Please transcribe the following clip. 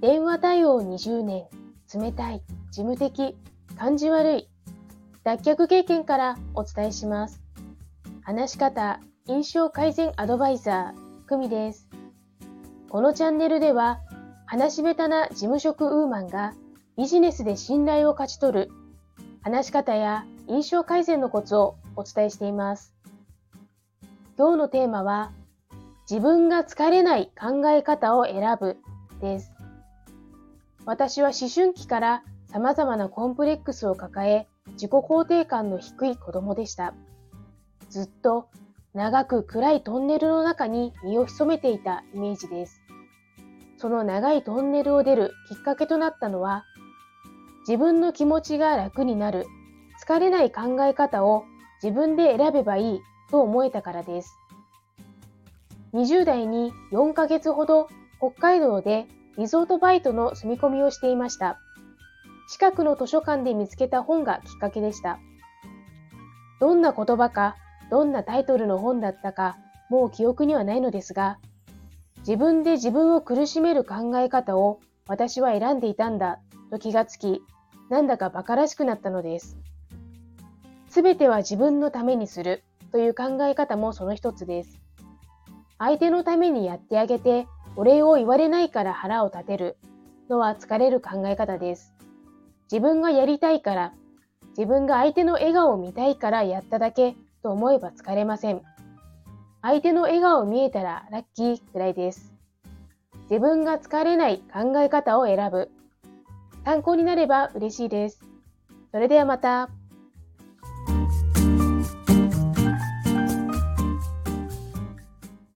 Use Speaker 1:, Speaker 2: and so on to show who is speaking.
Speaker 1: 業20年、冷たい、事務的、感じ悪い、脱却経験からお伝えします。話し方、印象改善アドバイザー、久美です。このチャンネルでは、話し下手な事務職ウーマンがビジネスで信頼を勝ち取る話し方や印象改善のコツをお伝えしています。今日のテーマは、自分が疲れない考え方を選ぶです。私は思春期から様々なコンプレックスを抱え、自己肯定感の低い子供でした。ずっと長く暗いトンネルの中に身を潜めていたイメージです。その長いトンネルを出るきっかけとなったのは、自分の気持ちが楽になる、疲れない考え方を自分で選べばいいと思えたからです。20代に4ヶ月ほど北海道でリゾートバイトの住み込みをしていました。近くの図書館で見つけた本がきっかけでした。どんな言葉か、どんなタイトルの本だったか、もう記憶にはないのですが、自分で自分を苦しめる考え方を私は選んでいたんだと気がつき、なんだか馬鹿らしくなったのです。すべては自分のためにするという考え方もその一つです。相手のためにやってあげてお礼を言われないから腹を立てるのは疲れる考え方です。自分がやりたいから、自分が相手の笑顔を見たいからやっただけと思えば疲れません。相手の笑顔を見えたらラッキーくらいです。自分が疲れない考え方を選ぶ。参考になれば嬉しいです。それではまた。